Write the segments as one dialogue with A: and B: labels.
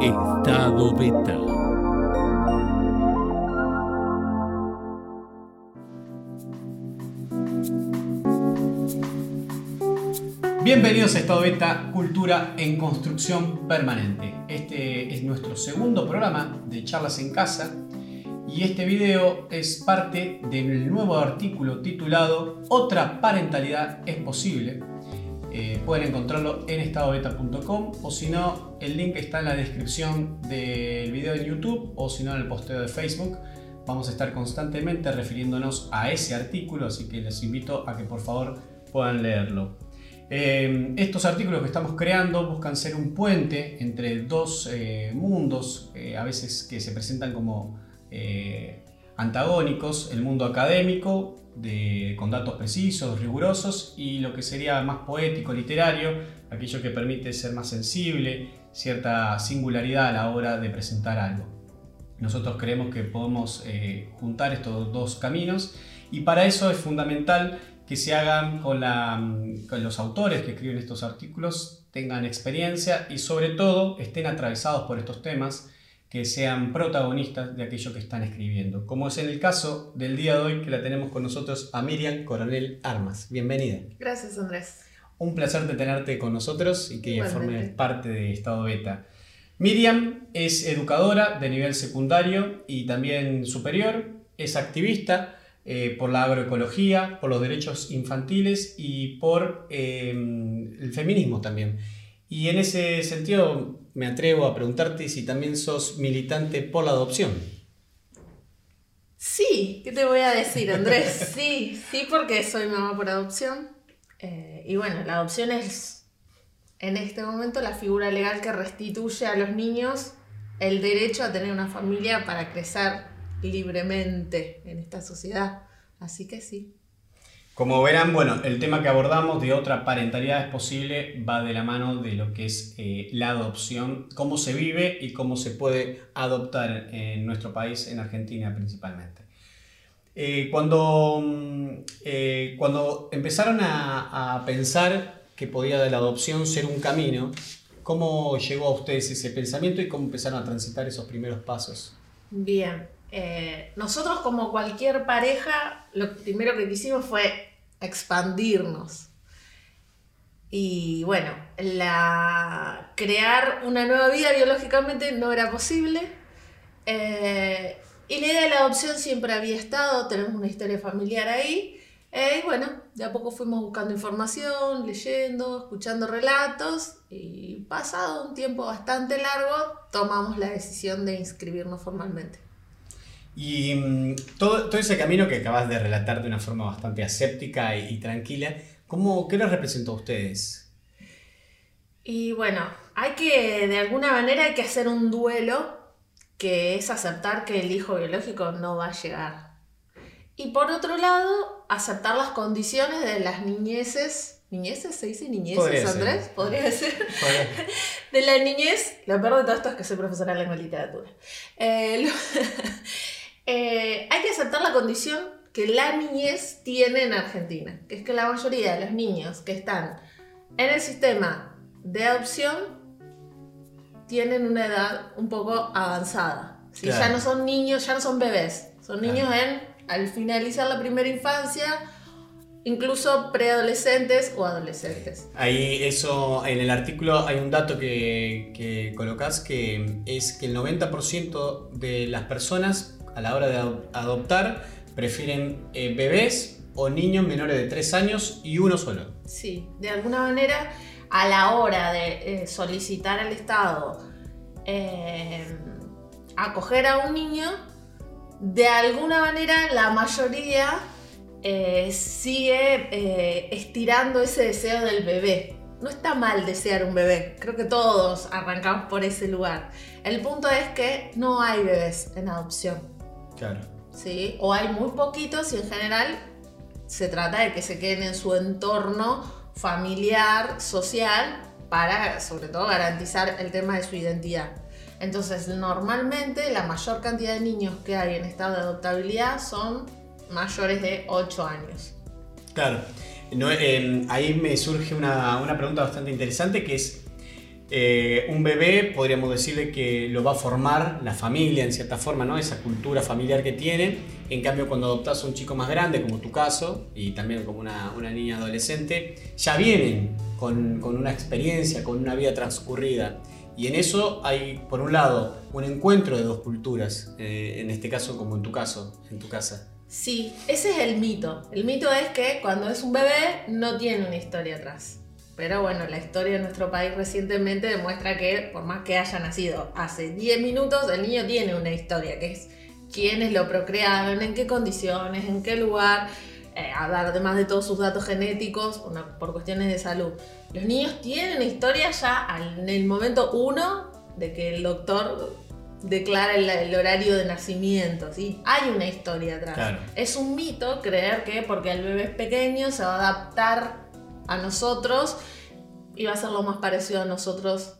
A: Estado Beta.
B: Bienvenidos a Estado Beta, Cultura en Construcción Permanente. Este es nuestro segundo programa de charlas en casa y este video es parte del nuevo artículo titulado Otra parentalidad es posible. Eh, pueden encontrarlo en estadobeta.com o si no, el link está en la descripción del video en YouTube o si no en el posteo de Facebook. Vamos a estar constantemente refiriéndonos a ese artículo, así que les invito a que por favor puedan leerlo. Eh, estos artículos que estamos creando buscan ser un puente entre dos eh, mundos, a veces que se presentan como antagónicos, el mundo académico, con datos precisos, rigurosos, y lo que sería más poético, literario, aquello que permite ser más sensible, cierta singularidad a la hora de presentar algo. Nosotros creemos que podemos eh, juntar estos dos caminos y para eso es fundamental que se hagan con, con los autores que escriben estos artículos, tengan experiencia y sobre todo estén atravesados por estos temas que sean protagonistas de aquello que están escribiendo, como es en el caso del día de hoy que la tenemos con nosotros a Miriam Coronel Armas. Bienvenida.
C: Gracias Andrés.
B: Un placer de tenerte con nosotros y que forme parte de Estado Beta. Miriam es educadora de nivel secundario y también superior, es activista eh, por la agroecología, por los derechos infantiles y por eh, el feminismo también. Y en ese sentido me atrevo a preguntarte si también sos militante por la adopción.
C: Sí, ¿qué te voy a decir, Andrés? Sí, sí, porque soy mamá por adopción. Eh, y bueno, la adopción es en este momento la figura legal que restituye a los niños el derecho a tener una familia para crecer libremente en esta sociedad. Así que sí.
B: Como verán, bueno, el tema que abordamos de otra parentalidad es posible va de la mano de lo que es eh, la adopción, cómo se vive y cómo se puede adoptar en nuestro país, en Argentina principalmente. Eh, cuando, mm, eh, cuando empezaron a, a, pensar que podía la adopción ser un camino, ¿cómo llegó a ustedes ese pensamiento y cómo empezaron a transitar esos primeros pasos?
C: Bien, eh, nosotros como cualquier pareja, lo primero que quisimos fue expandirnos. Y bueno, crear una nueva vida biológicamente no era posible. Eh, y la idea de la adopción siempre había estado, tenemos una historia familiar ahí. Eh, y bueno, de a poco fuimos buscando información, leyendo, escuchando relatos y pasado un tiempo bastante largo tomamos la decisión de inscribirnos formalmente.
B: Y mm, todo, todo, ese camino que acabas de relatar de una forma bastante aséptica y, tranquila, ¿cómo, ¿qué les representó a ustedes?
C: Y bueno, hay que, de alguna manera, hay que hacer un duelo que es aceptar que el hijo biológico no va a llegar. Y por otro lado, aceptar las condiciones de las niñeces. ¿Niñeces? ¿Se dice niñeces, Andrés? Podría ser. de la niñez. Lo peor de todo esto es que soy profesora de lengua y literatura. Eh, eh, hay que aceptar la condición que la niñez tiene en Argentina, que es que la mayoría de los niños que están en el sistema de adopción tienen una edad un poco avanzada. Si Ya no son niños, ya no son bebés, son niños en, al finalizar la primera infancia, incluso preadolescentes o adolescentes.
B: Ahí eso, en el artículo hay un dato que, que colocas que es que el 90% de las personas a la hora de adoptar prefieren eh, bebés o niños menores de 3 años y uno solo.
C: Sí, de alguna manera a la hora de eh, solicitar al Estado eh, acoger a un niño, de alguna manera la mayoría sigue estirando ese deseo del bebé. No está mal desear un bebé, creo que todos arrancamos por ese lugar. El punto es que no hay bebés en adopción.
B: Claro.
C: ¿Sí? O hay muy poquitos y en general se trata de que se queden en su entorno familiar, social, para sobre todo garantizar el tema de su identidad. Entonces, normalmente la mayor cantidad de niños que hay en estado de adoptabilidad son mayores de 8 años.
B: Claro. No, eh, ahí me surge una, una, pregunta bastante interesante que es, eh, un bebé podríamos decirle que lo va a formar la familia en cierta forma, ¿no? Esa cultura familiar que tiene. En cambio, cuando adoptas a un chico más grande, como tu caso, y también como una, niña adolescente, ya vienen con, con, una experiencia, con una vida transcurrida. Y en eso hay, por un lado, un encuentro de dos culturas, eh, en este caso como en tu caso, en tu casa.
C: Sí, ese es el mito. El mito es que cuando es un bebé no tiene una historia atrás. Pero bueno, la historia de nuestro país recientemente demuestra que por más que haya nacido hace 10 minutos, el niño tiene una historia, que es quiénes lo procrearon, en qué condiciones, en qué lugar, eh, además de todos sus datos genéticos por cuestiones de salud. Los niños tienen una historia ya en el momento uno de que el doctor declara el, horario de nacimiento, ¿sí? Hay una historia atrás. Es un mito creer que porque el bebé es pequeño se va a adaptar a nosotros y va a ser lo más parecido a nosotros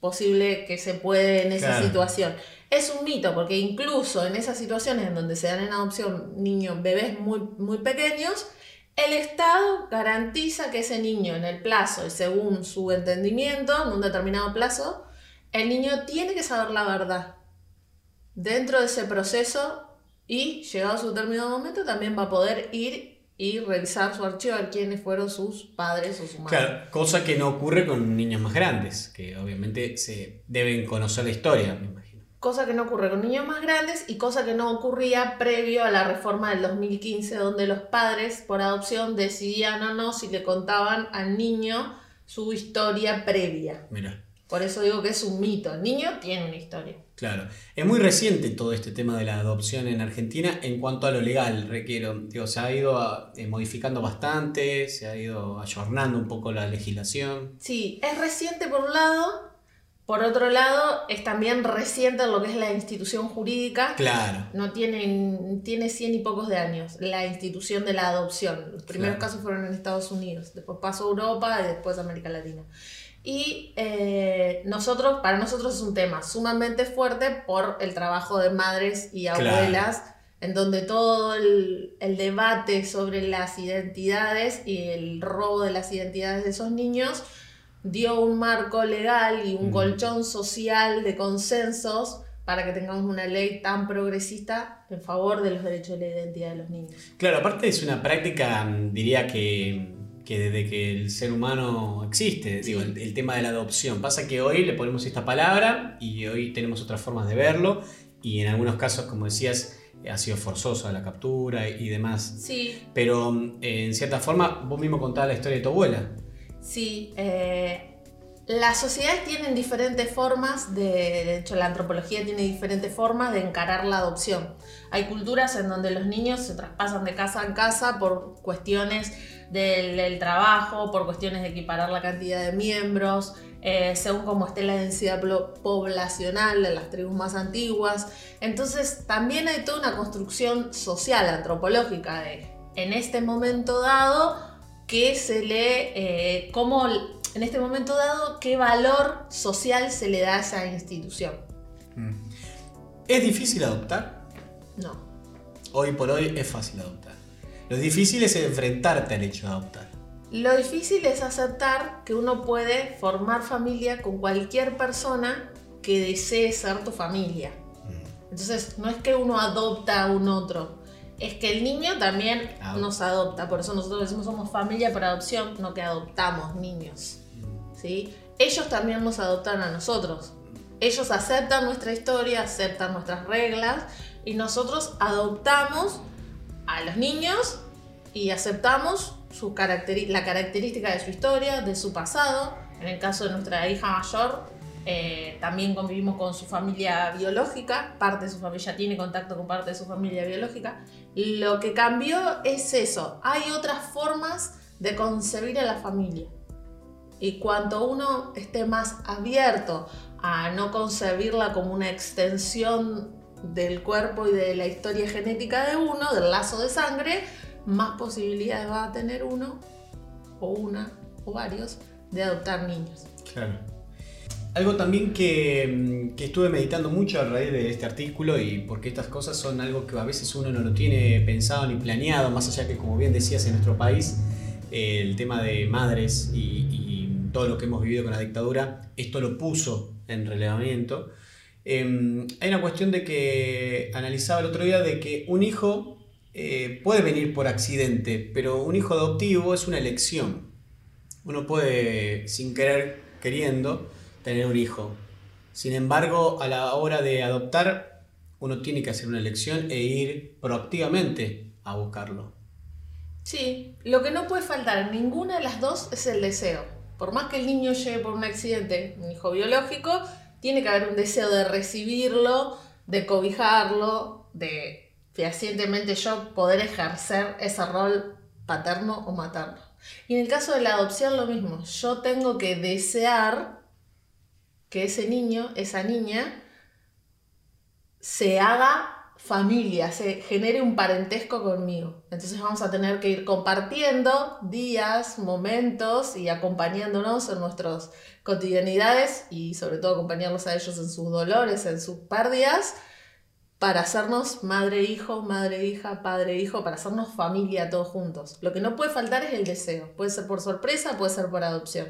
C: posible que se puede en esa situación. Es un mito, porque incluso en esas situaciones en donde se dan en adopción niños, bebés muy, muy pequeños, el Estado garantiza que ese niño en el plazo y según su entendimiento, en un determinado plazo, el niño tiene que saber la verdad. Dentro de ese proceso y llegado a su determinado momento también va a poder ir y revisar su archivo a ver quiénes fueron sus padres o su madre.
B: Claro, cosa que no ocurre con niños más grandes, que obviamente se deben conocer la historia, me imagino.
C: Cosa que no ocurre con niños más grandes y cosa que no ocurría previo a la reforma del 2015, donde los padres por adopción decidían o no si le contaban al niño su historia previa.
B: Mira.
C: Por eso digo que es un mito. El niño tiene una historia.
B: Claro. Es muy reciente todo este tema de la adopción en Argentina en cuanto a lo legal, requiero. Digo, se ha ido eh, modificando bastante, se ha ido ayornando un poco la legislación.
C: Sí, es reciente por un lado. Por otro lado, es también reciente lo que es la institución jurídica.
B: Claro.
C: No tiene, tiene 100 y pocos de años, la institución de la adopción. Los primeros casos fueron en Estados Unidos, después pasó a Europa y después a América Latina. Y eh, nosotros, para nosotros es un tema sumamente fuerte por el trabajo de madres y abuelas, en donde todo el, debate sobre las identidades y el robo de las identidades de esos niños dio un marco legal y un colchón social de consensos para que tengamos una ley tan progresista en favor de los derechos de la identidad de los niños.
B: Claro, aparte es una práctica, diría que que desde que el ser humano existe, digo, el, tema de la adopción. Pasa que hoy le ponemos esta palabra y hoy tenemos otras formas de verlo y en algunos casos, como decías, ha sido forzoso la captura y demás.
C: Sí.
B: Pero eh, en cierta forma, vos mismo contabas la historia de tu abuela.
C: Sí, eh, las sociedades tienen diferentes formas, de, de hecho la antropología tiene diferentes formas de encarar la adopción. Hay culturas en donde los niños se traspasan de casa en casa por cuestiones del, trabajo, por cuestiones de equiparar la cantidad de miembros, eh, según cómo esté la densidad poblacional de las tribus más antiguas. Entonces también hay toda una construcción social, antropológica, de en este momento dado, que se le, eh, cómo en este momento dado, qué valor social se le da a esa institución.
B: Mm. ¿Es difícil adoptar?
C: No.
B: Hoy por hoy es fácil adoptar. Lo difícil es enfrentarte al hecho de adoptar.
C: Lo difícil es aceptar que uno puede formar familia con cualquier persona que desee ser tu familia. Mm. Entonces, no es que uno adopta a un otro, es que el niño también nos adopta. Por eso nosotros decimos somos familia por adopción, no que adoptamos niños. Mm. ¿sí? Ellos también nos adoptan a nosotros. Ellos aceptan nuestra historia, aceptan nuestras reglas y nosotros adoptamos a los niños y aceptamos su la característica de su historia, de su pasado. En el caso de nuestra hija mayor, eh, también convivimos con su familia biológica, parte de su familia tiene contacto con parte de su familia biológica. Lo que cambió es eso, hay otras formas de concebir a la familia. Y cuanto uno esté más abierto a no concebirla como una extensión del cuerpo y de la historia genética de uno, del lazo de sangre, más posibilidades va a tener uno, o una, o varios, de adoptar niños.
B: Claro. Algo también que, mm, que, estuve meditando mucho a raíz de este artículo y porque estas cosas son algo que a veces uno no lo tiene pensado ni planeado, más allá que como bien decías en nuestro país, el tema de madres y, todo lo que hemos vivido con la dictadura, esto lo puso en relevamiento. Em, hay una cuestión de que analizaba el otro día de que un hijo eh, puede venir por accidente, pero un hijo adoptivo es una elección. Uno puede, sin querer, queriendo, tener un hijo. Sin embargo, a la hora de adoptar, uno tiene que hacer una elección e ir proactivamente a buscarlo.
C: Sí, lo que no puede faltar en ninguna de las dos es el deseo. Por más que el niño llegue por un accidente, un hijo biológico, tiene que haber un deseo de recibirlo, de cobijarlo, de fehacientemente yo poder ejercer ese rol paterno o materno. Y en el caso de la adopción lo mismo, yo tengo que desear que ese niño, esa niña, se haga familia, se genere un parentesco conmigo. Entonces vamos a tener que ir compartiendo días, momentos y acompañándonos en nuestras cotidianidades y sobre todo acompañarlos a ellos en sus dolores, en sus pérdidas, para hacernos madre-hijo, madre-hija, padre-hijo, para hacernos familia todos juntos. Lo que no puede faltar es el deseo. Puede ser por sorpresa, puede ser por adopción.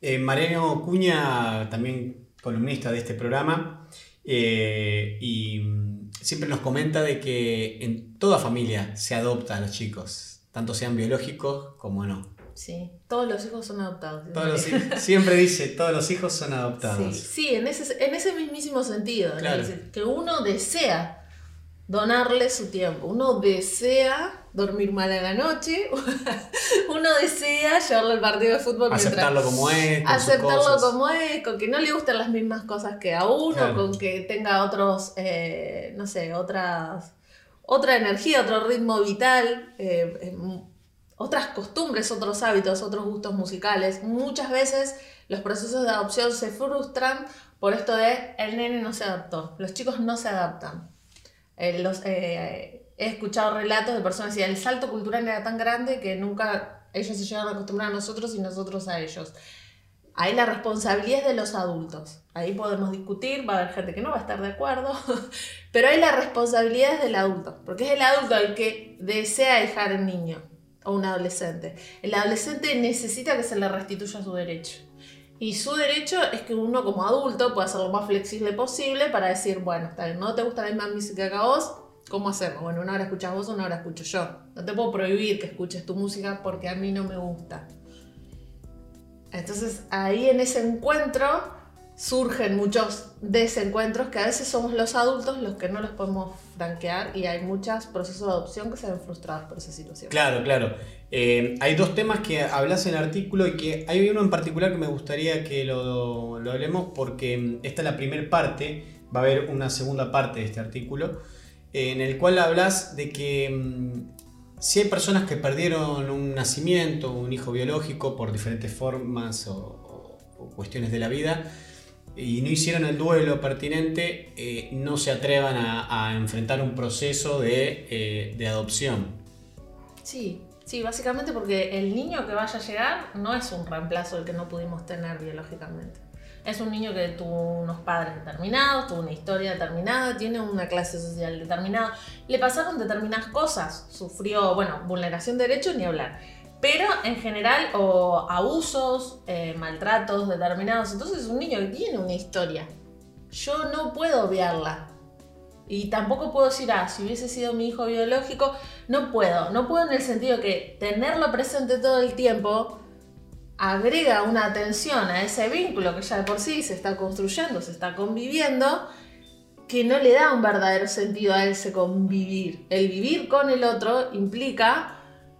B: Eh, Mariano Cuña, también columnista de este programa, eh, y siempre nos comenta de que en toda familia se adopta a los chicos, tanto sean biológicos como no.
C: Sí, todos los hijos son adoptados.
B: siempre dice, todos los hijos son adoptados.
C: Sí, en, ese, en ese mismísimo sentido, que uno desea donarle su tiempo, uno desea dormir mal a la noche, uno desea llevarlo al partido de fútbol.
B: Aceptarlo como es.
C: Aceptarlo como es, con que no le gusten las mismas cosas que a uno, con que tenga otros, eh, no sé, otras, otra energía, otro ritmo vital, eh, em, otras costumbres, otros hábitos, otros gustos musicales. Muchas veces los procesos de adopción se frustran por esto de el nene no se adaptó, los chicos no se adaptan. Eh, los, he escuchado relatos de personas que el salto cultural era tan grande que nunca ellos se llegaron a acostumbrar a nosotros y nosotros a ellos. Ahí la responsabilidad es de los adultos. Ahí podemos discutir, va a haber gente que no va a estar de acuerdo, pero ahí la responsabilidad es del adulto, porque es el adulto el que desea dejar al niño o un adolescente. El adolescente necesita que se le restituya su derecho. Y su derecho es que uno como adulto pueda ser lo más flexible posible para decir, bueno, no te gusta la misma música que a vos, ¿Cómo hacemos? Bueno, una hora escuchas vos, una hora escucho yo. No te puedo prohibir que escuches tu música porque a mí no me gusta. Entonces ahí en ese encuentro surgen muchos desencuentros que a veces somos los adultos los que no los podemos franquear y hay muchos procesos de adopción que se ven frustrados por esa situación.
B: Claro, claro. Eh, hay dos temas que hablas en el artículo y que hay uno en particular que me gustaría que lo, lo hablemos porque esta es la primera parte, va a haber una segunda parte de este artículo en el cual hablas de que mm, si hay personas que perdieron un nacimiento, un hijo biológico por diferentes formas o, cuestiones de la vida y no hicieron el duelo pertinente, eh, no se atrevan a, enfrentar un proceso de, eh, de adopción.
C: Sí, Sí, básicamente porque el niño que vaya a llegar no es un reemplazo del que no pudimos tener biológicamente. Es un niño que tuvo unos padres determinados, tuvo una historia determinada, tiene una clase social determinada, le pasaron determinadas cosas, sufrió, bueno, vulneración de derechos ni hablar, pero en general o abusos, eh, maltratos determinados, entonces es un niño que tiene una historia. Yo no puedo obviarla. Y tampoco puedo decir, ah, si hubiese sido mi hijo biológico, no puedo. No puedo en el sentido que tenerlo presente todo el tiempo agrega una atención a ese vínculo que ya de por sí se está construyendo, se está conviviendo, que no le da un verdadero sentido a ese convivir. El vivir con el otro implica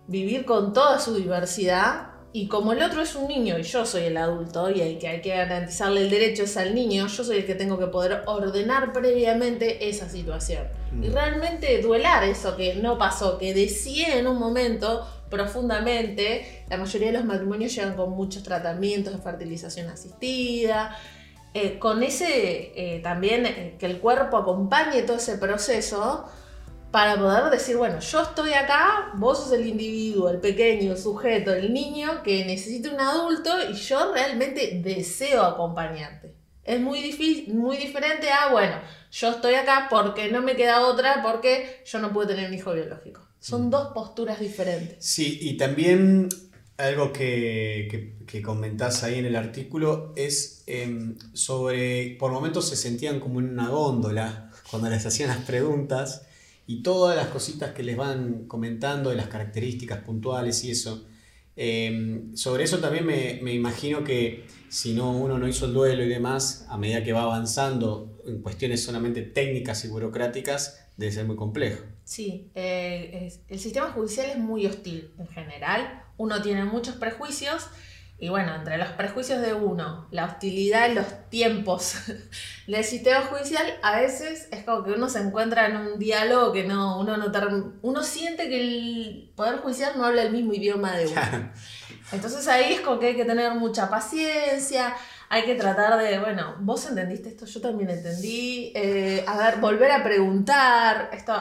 C: vivir con toda su diversidad y como el otro es un niño y yo soy el adulto y el que hay que garantizarle el derecho es al niño, yo soy el que tengo que poder ordenar previamente esa situación. Y mm. realmente duelar eso que no pasó, que decía en un momento profundamente. La mayoría de los matrimonios llegan con muchos tratamientos de fertilización asistida. Eh, con ese eh, también eh, que el cuerpo acompañe todo ese proceso para poder decir, bueno, yo estoy acá, vos sos el individuo, el pequeño, el sujeto, el niño que necesita un adulto y yo realmente deseo acompañarte. Es muy, difícil, muy diferente a, bueno, yo estoy acá porque no me queda otra, porque yo no puedo tener un hijo biológico. Son mm. dos posturas diferentes.
B: Sí, y también Algo que, que, comentás ahí en el artículo es em, sobre, por momentos se sentían como en una góndola cuando les hacían las preguntas y todas las cositas que les van comentando de las características puntuales y eso. Em, sobre eso también me, me, imagino que si no uno no hizo el duelo y demás, a medida que va avanzando en cuestiones solamente técnicas y burocráticas, debe ser muy complejo.
C: Sí, eh, el sistema judicial es muy hostil en general, uno tiene muchos prejuicios y bueno, entre los prejuicios de uno, la hostilidad en los tiempos del sistema judicial, a veces es como que uno se encuentra en un diálogo que no, uno no uno siente que el Poder Judicial no habla el mismo idioma de uno. Entonces ahí es como que hay que tener mucha paciencia, hay que tratar de, bueno, vos entendiste esto, yo también entendí, eh, a ver, volver a preguntar, esto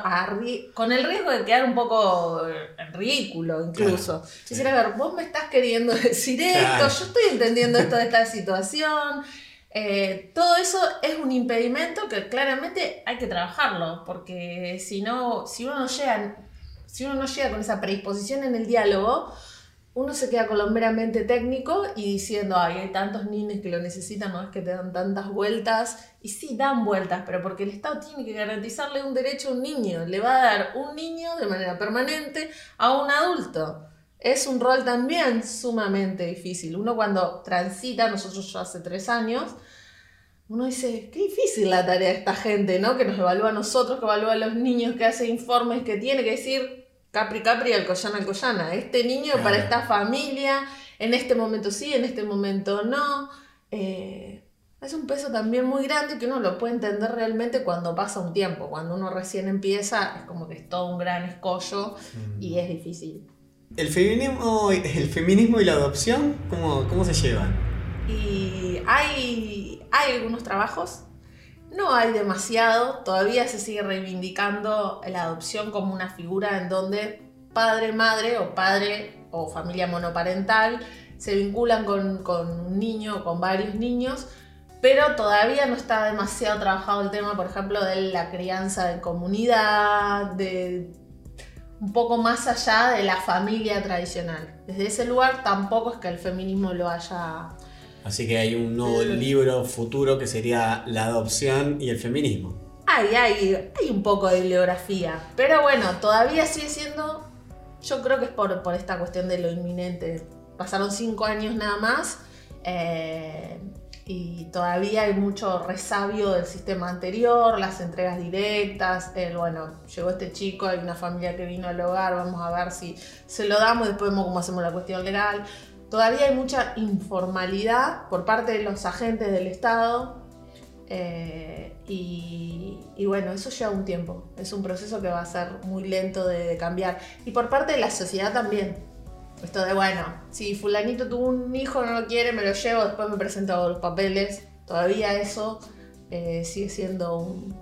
C: con el riesgo de quedar un poco en ridículo incluso. Claro. a ver, vos me estás queriendo decir esto, yo estoy entendiendo esto de esta situación. Eh, todo eso es un impedimento que claramente hay que trabajarlo, porque si no, si uno no llega, si uno no llega con esa predisposición en el diálogo, uno se queda con lo meramente técnico y diciendo, ay, hay tantos niños que lo necesitan, no es que te dan tantas vueltas. Y sí, dan vueltas, pero porque el Estado tiene que garantizarle un derecho a un niño. Le va a dar un niño de manera permanente a un adulto. Es un rol también sumamente difícil. Uno cuando transita, nosotros ya hace tres años, uno dice, qué difícil la tarea de esta gente, ¿no? Que nos evalúa a nosotros, que evalúa a los niños, que hace informes, que tiene que decir, Capri Capri, Alcoyana Alcoyana. Este niño para esta familia, en este momento sí, en este momento no. Eh, es un peso también muy grande que uno lo puede entender realmente cuando pasa un tiempo. Cuando uno recién empieza, es como que es todo un gran escollo y mm. es difícil.
B: ¿El feminismo, el feminismo y la adopción, cómo, cómo se llevan?
C: Y hay, hay algunos trabajos no hay demasiado, todavía se sigue reivindicando la adopción como una figura en donde padre, madre o padre o familia monoparental se vinculan con, un niño o con varios niños, pero todavía no está demasiado trabajado el tema, por ejemplo, de la crianza en comunidad, de un poco más allá de la familia tradicional. Desde ese lugar tampoco es que el feminismo lo haya
B: Así que hay un nuevo libro futuro que sería La adopción y el feminismo.
C: Hay, hay, hay un poco de bibliografía, pero bueno, todavía sigue siendo, yo creo que es por, esta cuestión de lo inminente. Pasaron cinco años nada más eh, y todavía hay mucho resabio del sistema anterior, las entregas directas, el, bueno, llegó este chico, hay una familia que vino al hogar, vamos a ver si se lo damos y después vemos cómo hacemos la cuestión legal. Todavía hay mucha informalidad por parte de los agentes del Estado eh, y, bueno, eso lleva un tiempo. Es un proceso que va a ser muy lento de, cambiar. Y por parte de la sociedad también. Esto de, bueno, si fulanito tuvo un hijo, no lo quiere, me lo llevo, después me presento los papeles. Todavía eso eh, sigue siendo un,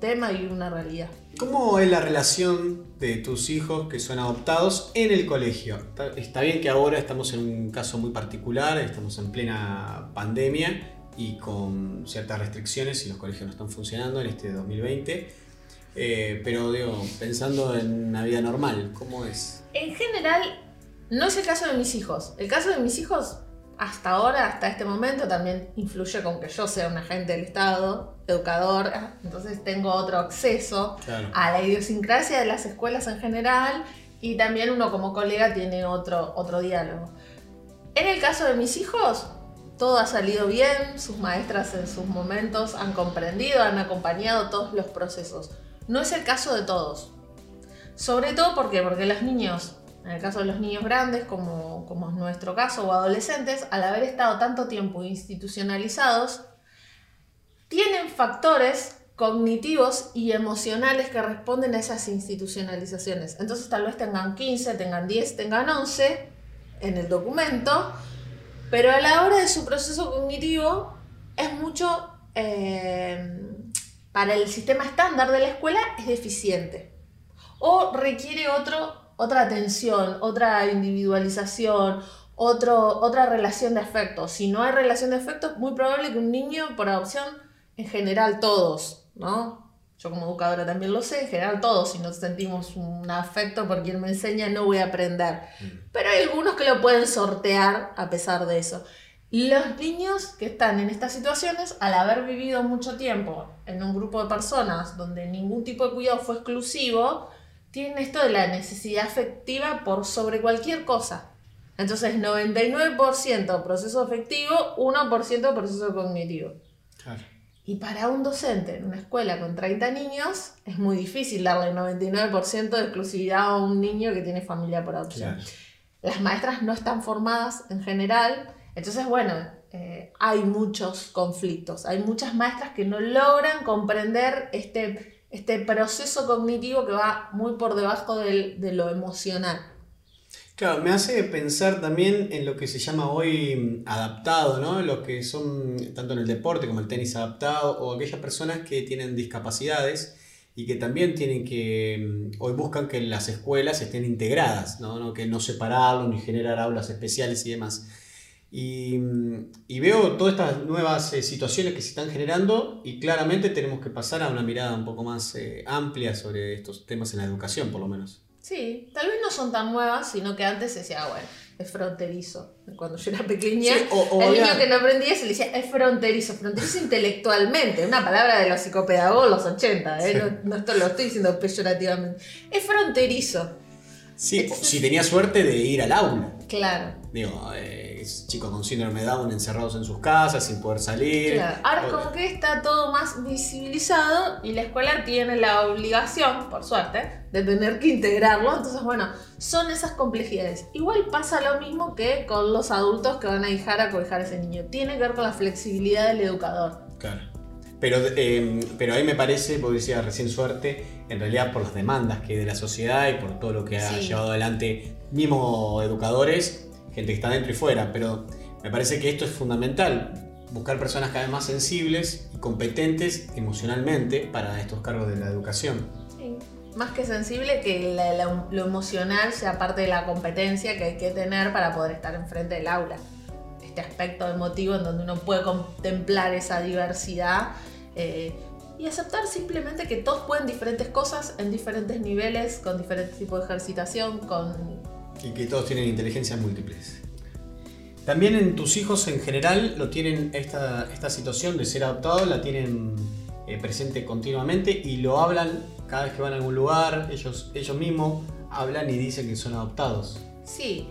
C: tema y una realidad.
B: ¿Cómo es la relación de tus hijos que son adoptados en el colegio? Está, bien que ahora estamos en un caso muy particular, estamos en plena pandemia y con ciertas restricciones y los colegios no están funcionando en este 2020. Eh, pero digo, pensando en una vida normal, ¿cómo es?
C: En general, no es el caso de mis hijos. El caso de mis hijos hasta ahora, hasta este momento, también influye con que yo sea un agente del Estado, educador, entonces tengo otro acceso a la idiosincrasia de las escuelas en general y también uno como colega tiene otro, otro diálogo. En el caso de mis hijos, todo ha salido bien, sus maestras en sus momentos han comprendido, han acompañado todos los procesos. No es el caso de todos. Sobre todo porque, porque los niños en el caso de los niños grandes, como, como es nuestro caso, o adolescentes, al haber estado tanto tiempo institucionalizados, tienen factores cognitivos y emocionales que responden a esas institucionalizaciones. Entonces tal vez tengan 15, tengan 10, tengan 11 en el documento, pero a la hora de su proceso cognitivo es mucho, eh, para el sistema estándar de la escuela, es deficiente. O requiere otro otra atención, otra individualización, otro, otra relación de afecto. Si no hay relación de afecto, es muy probable que un niño, por adopción, en general todos, ¿no? yo como educadora también lo sé, en general todos, si nos sentimos un afecto por quien me enseña, no voy a aprender. Mm. Pero hay algunos que lo pueden sortear a pesar de eso. Los niños que están en estas situaciones, al haber vivido mucho tiempo en un grupo de personas donde ningún tipo de cuidado fue exclusivo, tienen esto de la necesidad afectiva por sobre cualquier cosa. Entonces, 99% proceso afectivo, 1% proceso cognitivo. Y para un docente en una escuela con 30 niños, es muy difícil darle 99% de exclusividad a un niño que tiene familia por adopción. Las maestras no están formadas en general, entonces, bueno, eh, hay muchos conflictos. Hay muchas maestras que no logran comprender este, este proceso cognitivo que va muy por debajo de lo emocional.
B: Claro, me hace pensar también en lo que se llama hoy mm, adaptado, ¿no? Los que son tanto en el deporte como el tenis adaptado o aquellas personas que tienen discapacidades y que también tienen que, mm, hoy buscan que las escuelas estén integradas, ¿no? Que no separarlo ni generar aulas especiales y demás. Y, mm, veo todas estas nuevas eh, situaciones que se están generando y claramente tenemos que pasar a una mirada un poco más eh, amplia sobre estos temas en la educación, por lo menos.
C: Sí, tal vez no son tan nuevas, sino que antes se decía, ah, bueno, es fronterizo. Cuando yo era pequeña, el niño que no aprendía se le decía, es fronterizo, fronterizo intelectualmente, una palabra de los psicopedagogos los 80, ¿eh? no, esto lo estoy diciendo peyorativamente. Es fronterizo.
B: Sí, si tenía suerte de ir al aula.
C: Claro.
B: Digo, eh, chicos con síndrome de Down encerrados en sus casas sin poder salir.
C: Claro. Ahora es como que está todo más visibilizado y la escuela tiene la obligación, por suerte, de tener que integrarlo. Entonces, bueno, son esas complejidades. Igual pasa lo mismo que con los adultos que van a dejar a cobijar a ese niño. Tiene que ver con la flexibilidad del educador.
B: Claro. Pero, em, pero ahí me parece, porque decía recién suerte, en realidad por las demandas que hay de la sociedad y por todo lo que ha llevado adelante mismo educadores, gente que está dentro y fuera, pero me parece que esto es fundamental, buscar personas cada vez más sensibles y competentes emocionalmente para estos cargos de la educación.
C: Sí. Más que sensible, que lo emocional sea parte de la competencia que hay que tener para poder estar enfrente del aula. Este aspecto emotivo en donde uno puede contemplar esa diversidad eh, y aceptar simplemente que todos pueden diferentes cosas en diferentes niveles, con diferentes tipos de ejercitación, con
B: y que todos tienen inteligencias múltiples. También en tus hijos en general lo tienen esta, esta situación de ser adoptados, la tienen eh, presente continuamente y lo hablan cada vez que van a algún lugar, ellos, ellos mismos hablan y dicen que son adoptados.
C: Sí,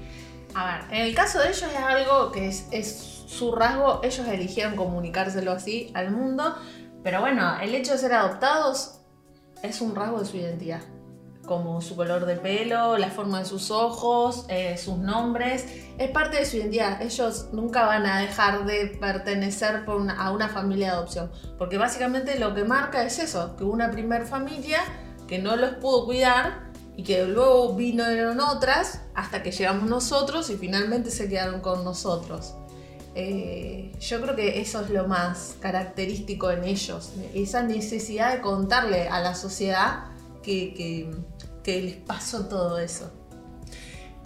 C: a ver, en el caso de ellos es algo que es, es su rasgo, ellos eligieron comunicárselo así al mundo, pero bueno, el hecho de ser adoptados es un rasgo de su identidad como su color de pelo, la forma de sus ojos, eh, sus nombres, es parte de su identidad. Ellos nunca van a dejar de pertenecer a una familia de adopción, porque básicamente lo que marca es eso, que una primer familia que no los pudo cuidar y que luego vinieron otras hasta que llegamos nosotros y finalmente se quedaron con nosotros. Eh, yo creo que eso es lo más característico en ellos, esa necesidad de contarle a la sociedad que, les pasó todo eso.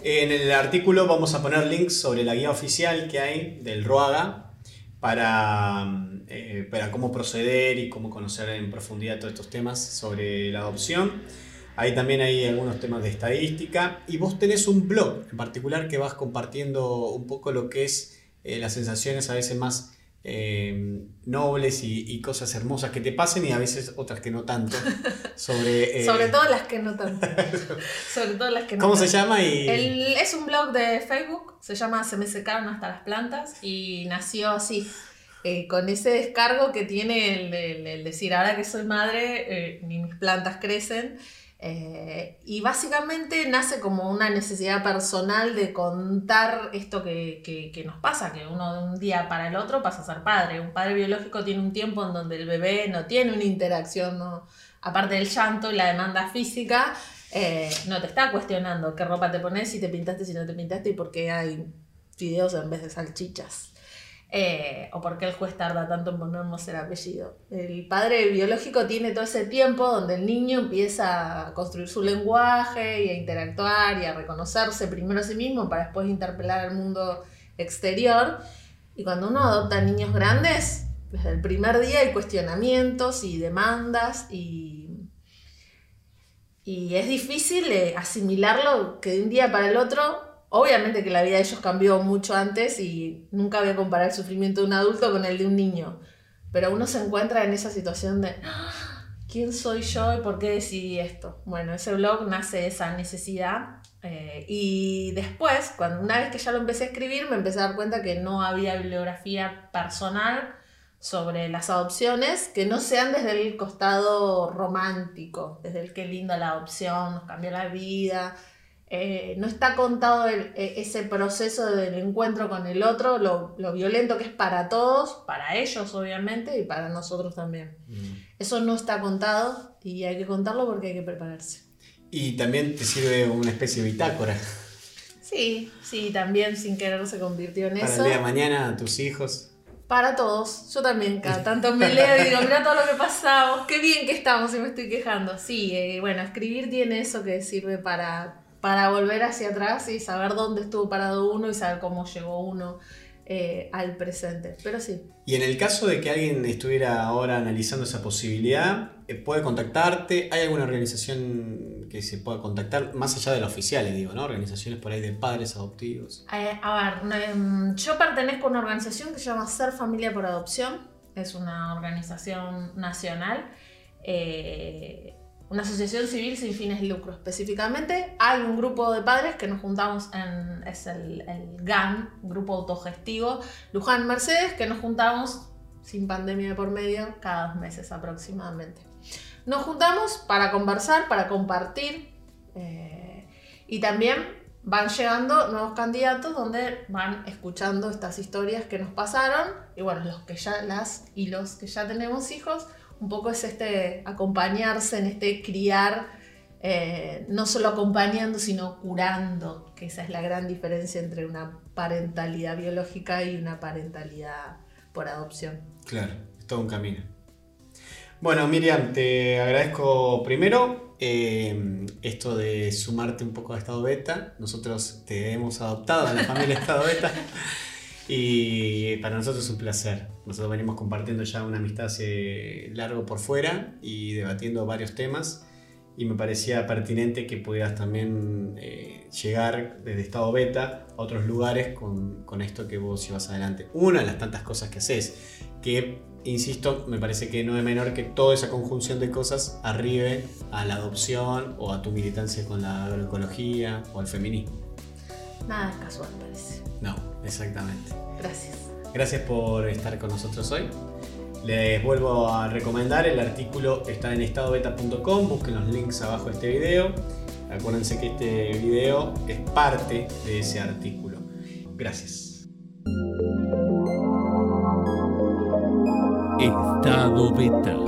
B: En el artículo vamos a poner links sobre la guía oficial que hay del ROAGA para, eh, para cómo proceder y cómo conocer en profundidad todos estos temas sobre la adopción. Ahí también hay algunos temas de estadística y vos tenés un blog en particular que vas compartiendo un poco lo que es eh, las sensaciones a veces más eh, nobles y, cosas hermosas que te pasen y a veces otras que no tanto.
C: Sobre, eh, sobre todo las que no tanto. sobre todo las que
B: ¿Cómo se llama? Y...
C: es un blog de Facebook, se llama Se me secaron hasta las plantas y nació así. Eh, con ese descargo que tiene el, decir, ahora que soy madre, ni mis plantas crecen. Eh, y básicamente nace como una necesidad personal de contar esto que, nos pasa, que uno de un día para el otro pasa a ser padre. Un padre biológico tiene un tiempo en donde el bebé no tiene una interacción, aparte del llanto y la demanda física, eh, no te está cuestionando qué ropa te pones, si te pintaste, si no te pintaste y por qué hay fideos en vez de salchichas. Eh, o por qué el juez tarda tanto en ponernos el apellido. El padre biológico tiene todo ese tiempo donde el niño empieza a construir su lenguaje y a interactuar y a reconocerse primero a sí mismo para después interpelar al mundo exterior. Y cuando uno adopta niños grandes, desde el primer día hay cuestionamientos y demandas y Y es difícil eh, asimilarlo que de un día para el otro, obviamente que la vida de ellos cambió mucho antes y nunca voy a comparar el sufrimiento de un adulto con el de un niño, pero uno se encuentra en esa situación de "Ah, ¿quién soy yo y por qué decidí esto? Bueno, ese blog nace de esa necesidad eh, y después, cuando una vez que ya lo empecé a escribir, me empecé a dar cuenta que no había bibliografía personal sobre las adopciones que no sean desde el costado romántico, desde el qué linda la adopción, nos cambió la vida. Eh, no está contado el- e- ese proceso del encuentro con el otro, lo, lo violento que es para todos, para ellos obviamente y para nosotros también. Eso no está contado y hay que contarlo porque hay que prepararse.
B: Y también te sirve una especie de bitácora
C: Sí, sí, también sin querer se convirtió en
B: para
C: eso.
B: el día de mañana a tus hijos.
C: Para todos. Yo también cada tanto me leo y digo, mira todo lo que pasamos, qué bien que estamos y me estoy quejando. Sí, eh, bueno, escribir tiene eso que sirve para, para volver hacia atrás y saber dónde estuvo parado uno y saber cómo llegó uno eh, al presente. Pero sí.
B: Y en el caso de que alguien estuviera ahora analizando esa posibilidad, eh, puede contactarte. ¿Hay alguna organización que se pueda contactar? Más allá de la oficial, les digo, ¿no? Organizaciones por ahí de padres adoptivos.
C: Eh, a ver, em, yo pertenezco a una organización que se llama Ser Familia por Adopción. Es una organización nacional. eh, una asociación civil sin fines de lucro específicamente. Hay un grupo de padres que nos juntamos en, es el, el GAN, Grupo Autogestivo Luján Mercedes, que nos juntamos sin pandemia de por medio cada dos meses aproximadamente. Nos juntamos para conversar, para compartir eh, y también van llegando nuevos candidatos donde van escuchando estas historias que nos pasaron y bueno, los que ya las y los que ya tenemos hijos, un poco es este acompañarse en este criar, eh, no solo acompañando, sino curando, que esa es la gran diferencia entre una parentalidad biológica y una parentalidad por adopción.
B: Claro, es todo un camino. Bueno, Miriam, te agradezco primero eh, esto de sumarte un poco a Estado Beta. Nosotros te hemos adoptado a la familia Estado Beta y para nosotros es un placer. Nosotros venimos compartiendo ya una amistad hace largo por fuera y debatiendo varios temas y me parecía pertinente que pudieras también eh, llegar desde Estado Beta a otros lugares con, con esto que vos llevas adelante. Una de las tantas cosas que haces, que, insisto, me parece que no es menor que toda esa conjunción de cosas arribe a la adopción o a tu militancia con la agroecología o al feminismo.
C: Nada es casual, parece.
B: No, exactamente.
C: Gracias.
B: Gracias por estar con nosotros hoy. Les vuelvo a recomendar el artículo está en estadobeta.com, busquen los links abajo de este video. Acuérdense que este video es parte de ese artículo. Gracias.
A: Estado Beta.